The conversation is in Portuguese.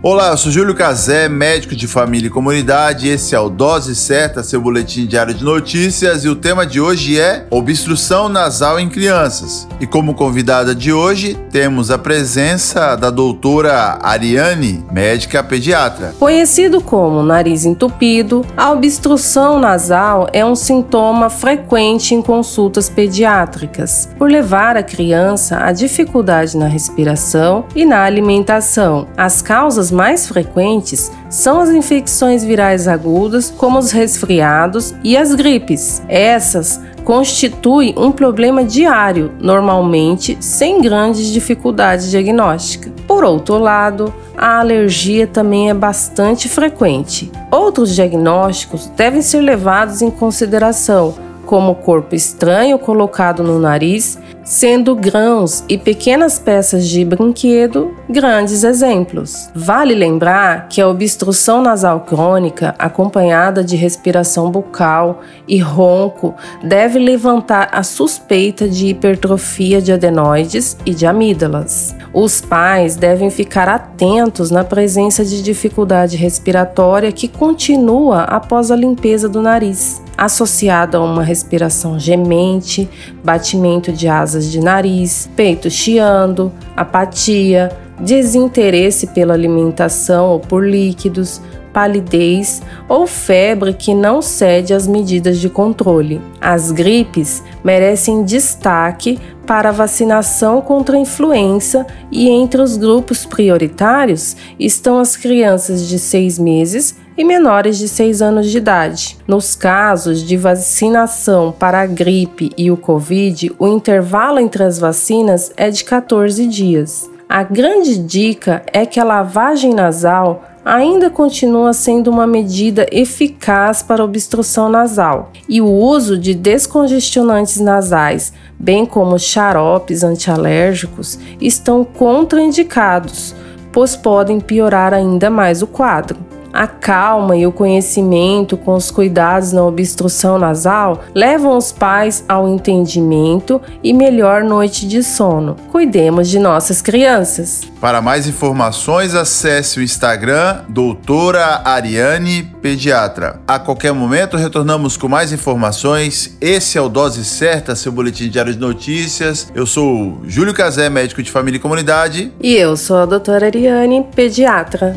Olá, eu sou Júlio Cazé, médico de família e comunidade. Esse é o Dose Certa, seu boletim diário de notícias. E o tema de hoje é obstrução nasal em crianças. E como convidada de hoje, temos a presença da doutora Ariane, médica pediatra. Conhecido como nariz entupido, a obstrução nasal é um sintoma frequente em consultas pediátricas, por levar a criança a dificuldade na respiração e na alimentação. As causas causas mais frequentes são as infecções virais agudas, como os resfriados e as gripes. Essas constituem um problema diário, normalmente sem grandes dificuldades diagnósticas. Por outro lado, a alergia também é bastante frequente. Outros diagnósticos devem ser levados em consideração, como corpo estranho colocado no nariz, sendo grãos e pequenas peças de brinquedo grandes exemplos. Vale lembrar que a obstrução nasal crônica, acompanhada de respiração bucal e ronco, deve levantar a suspeita de hipertrofia de adenoides e de amígdalas. Os pais devem ficar atentos na presença de dificuldade respiratória que continua após a limpeza do nariz associada a uma respiração gemente, batimento de asas de nariz, peito chiando, apatia, desinteresse pela alimentação ou por líquidos, palidez ou febre que não cede às medidas de controle. As gripes merecem destaque para vacinação contra a influenza e entre os grupos prioritários estão as crianças de 6 meses e menores de 6 anos de idade. Nos casos de vacinação para a gripe e o Covid, o intervalo entre as vacinas é de 14 dias. A grande dica é que a lavagem nasal ainda continua sendo uma medida eficaz para obstrução nasal e o uso de descongestionantes nasais, bem como xaropes antialérgicos, estão contraindicados, pois podem piorar ainda mais o quadro. A calma e o conhecimento com os cuidados na obstrução nasal levam os pais ao entendimento e melhor noite de sono. Cuidemos de nossas crianças. Para mais informações, acesse o Instagram Doutora Ariane Pediatra. A qualquer momento retornamos com mais informações. Esse é o Dose Certa, seu boletim diário de notícias. Eu sou Júlio Cazé, médico de família e comunidade. E eu sou a doutora Ariane, pediatra.